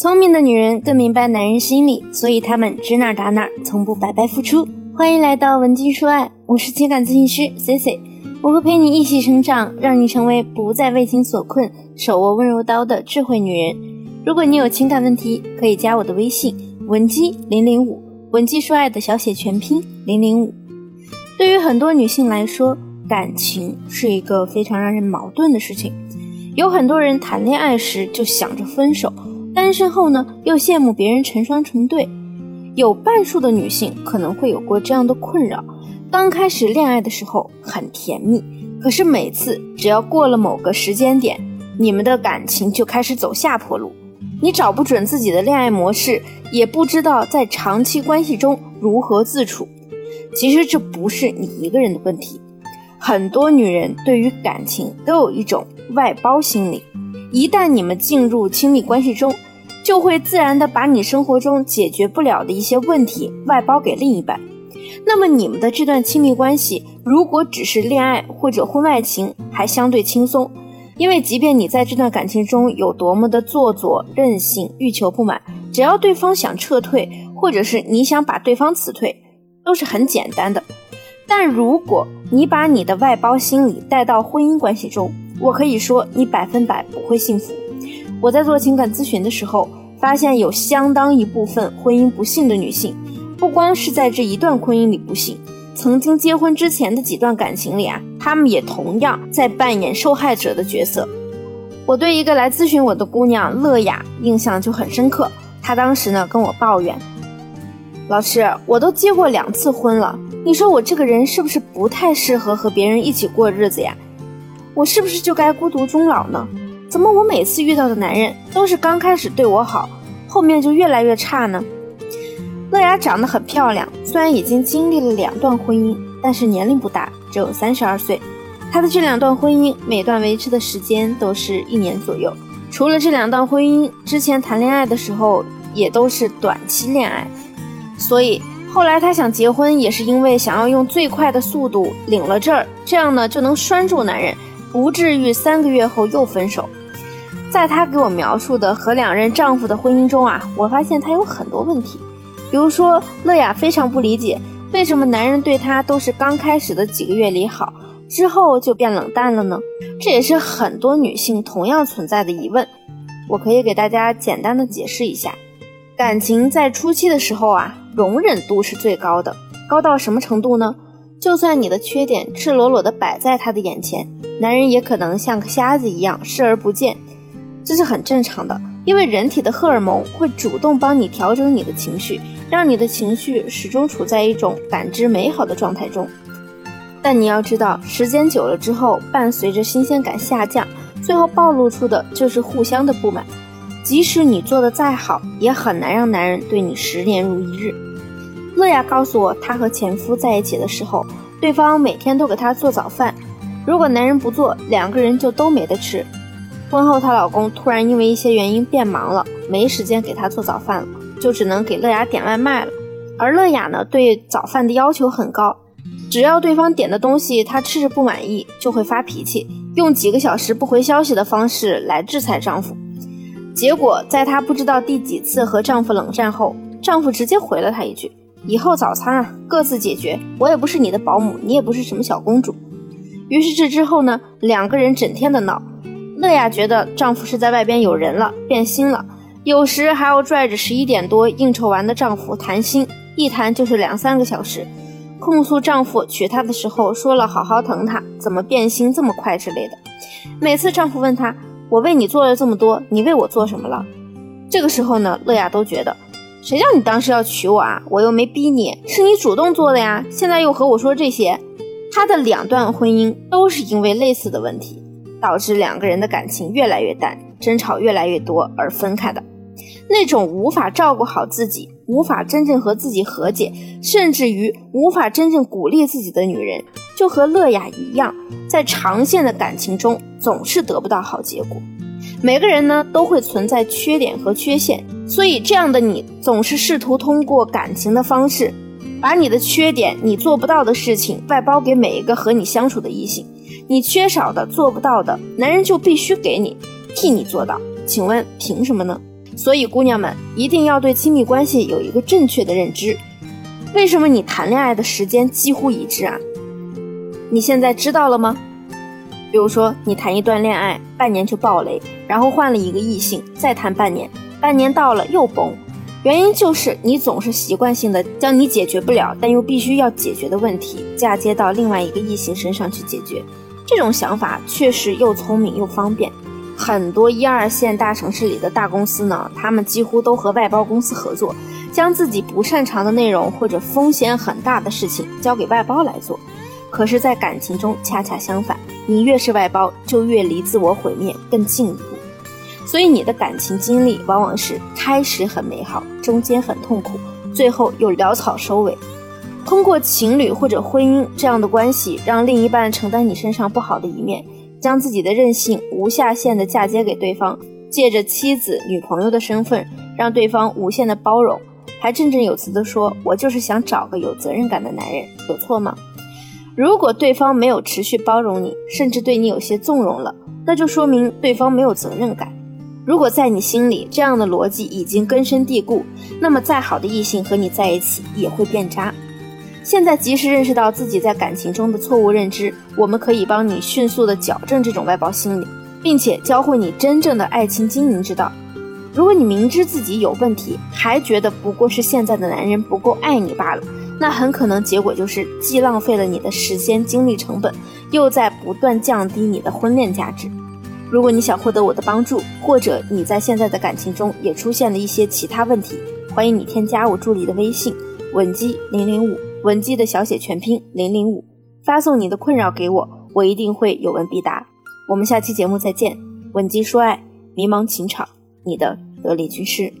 聪明的女人更明白男人心理，所以她们指哪打哪，从不白白付出。欢迎来到文姬说爱，我是情感咨询师 C C，我会陪你一起成长，让你成为不再为情所困、手握温柔刀的智慧女人。如果你有情感问题，可以加我的微信文姬零零五，文姬说爱的小写全拼零零五。对于很多女性来说，感情是一个非常让人矛盾的事情。有很多人谈恋爱时就想着分手。单身后呢，又羡慕别人成双成对。有半数的女性可能会有过这样的困扰：刚开始恋爱的时候很甜蜜，可是每次只要过了某个时间点，你们的感情就开始走下坡路。你找不准自己的恋爱模式，也不知道在长期关系中如何自处。其实这不是你一个人的问题，很多女人对于感情都有一种外包心理。一旦你们进入亲密关系中，就会自然的把你生活中解决不了的一些问题外包给另一半。那么你们的这段亲密关系，如果只是恋爱或者婚外情，还相对轻松，因为即便你在这段感情中有多么的做作、任性、欲求不满，只要对方想撤退，或者是你想把对方辞退，都是很简单的。但如果你把你的外包心理带到婚姻关系中，我可以说，你百分百不会幸福。我在做情感咨询的时候，发现有相当一部分婚姻不幸的女性，不光是在这一段婚姻里不幸，曾经结婚之前的几段感情里啊，她们也同样在扮演受害者的角色。我对一个来咨询我的姑娘乐雅印象就很深刻，她当时呢跟我抱怨：“老师，我都结过两次婚了，你说我这个人是不是不太适合和别人一起过日子呀？”我是不是就该孤独终老呢？怎么我每次遇到的男人都是刚开始对我好，后面就越来越差呢？乐雅长得很漂亮，虽然已经经历了两段婚姻，但是年龄不大，只有三十二岁。她的这两段婚姻每段维持的时间都是一年左右。除了这两段婚姻，之前谈恋爱的时候也都是短期恋爱，所以后来她想结婚，也是因为想要用最快的速度领了证儿，这样呢就能拴住男人。不至于三个月后又分手。在她给我描述的和两任丈夫的婚姻中啊，我发现她有很多问题。比如说，乐雅非常不理解为什么男人对她都是刚开始的几个月里好，之后就变冷淡了呢？这也是很多女性同样存在的疑问。我可以给大家简单的解释一下：感情在初期的时候啊，容忍度是最高的，高到什么程度呢？就算你的缺点赤裸裸的摆在他的眼前，男人也可能像个瞎子一样视而不见，这是很正常的，因为人体的荷尔蒙会主动帮你调整你的情绪，让你的情绪始终处在一种感知美好的状态中。但你要知道，时间久了之后，伴随着新鲜感下降，最后暴露出的就是互相的不满。即使你做的再好，也很难让男人对你十年如一日。乐雅告诉我，她和前夫在一起的时候，对方每天都给她做早饭。如果男人不做，两个人就都没得吃。婚后，她老公突然因为一些原因变忙了，没时间给她做早饭了，就只能给乐雅点外卖了。而乐雅呢，对早饭的要求很高，只要对方点的东西她吃着不满意，就会发脾气，用几个小时不回消息的方式来制裁丈夫。结果，在她不知道第几次和丈夫冷战后，丈夫直接回了她一句。以后早餐啊，各自解决。我也不是你的保姆，你也不是什么小公主。于是这之后呢，两个人整天的闹。乐雅觉得丈夫是在外边有人了，变心了，有时还要拽着十一点多应酬完的丈夫谈心，一谈就是两三个小时，控诉丈夫娶她的时候说了好好疼她，怎么变心这么快之类的。每次丈夫问她：“我为你做了这么多，你为我做什么了？”这个时候呢，乐雅都觉得。谁叫你当时要娶我啊？我又没逼你，是你主动做的呀。现在又和我说这些，她的两段婚姻都是因为类似的问题，导致两个人的感情越来越淡，争吵越来越多而分开的。那种无法照顾好自己，无法真正和自己和解，甚至于无法真正鼓励自己的女人，就和乐雅一样，在长线的感情中总是得不到好结果。每个人呢都会存在缺点和缺陷，所以这样的你总是试图通过感情的方式，把你的缺点、你做不到的事情外包给每一个和你相处的异性。你缺少的、做不到的，男人就必须给你，替你做到。请问凭什么呢？所以，姑娘们一定要对亲密关系有一个正确的认知。为什么你谈恋爱的时间几乎一致啊？你现在知道了吗？比如说，你谈一段恋爱，半年就爆雷，然后换了一个异性，再谈半年，半年到了又崩，原因就是你总是习惯性的将你解决不了但又必须要解决的问题嫁接到另外一个异性身上去解决。这种想法确实又聪明又方便。很多一二线大城市里的大公司呢，他们几乎都和外包公司合作，将自己不擅长的内容或者风险很大的事情交给外包来做。可是，在感情中恰恰相反，你越是外包，就越离自我毁灭更近一步。所以，你的感情经历往往是开始很美好，中间很痛苦，最后又潦草收尾。通过情侣或者婚姻这样的关系，让另一半承担你身上不好的一面。将自己的任性无下限的嫁接给对方，借着妻子、女朋友的身份，让对方无限的包容，还振振有词的说：“我就是想找个有责任感的男人，有错吗？”如果对方没有持续包容你，甚至对你有些纵容了，那就说明对方没有责任感。如果在你心里这样的逻辑已经根深蒂固，那么再好的异性和你在一起也会变渣。现在及时认识到自己在感情中的错误认知，我们可以帮你迅速的矫正这种外包心理，并且教会你真正的爱情经营之道。如果你明知自己有问题，还觉得不过是现在的男人不够爱你罢了，那很可能结果就是既浪费了你的时间精力成本，又在不断降低你的婚恋价值。如果你想获得我的帮助，或者你在现在的感情中也出现了一些其他问题，欢迎你添加我助理的微信稳基零零五。文姬的小写全拼零零五，发送你的困扰给我，我一定会有问必答。我们下期节目再见。文姬说爱，迷茫情场，你的得力军师。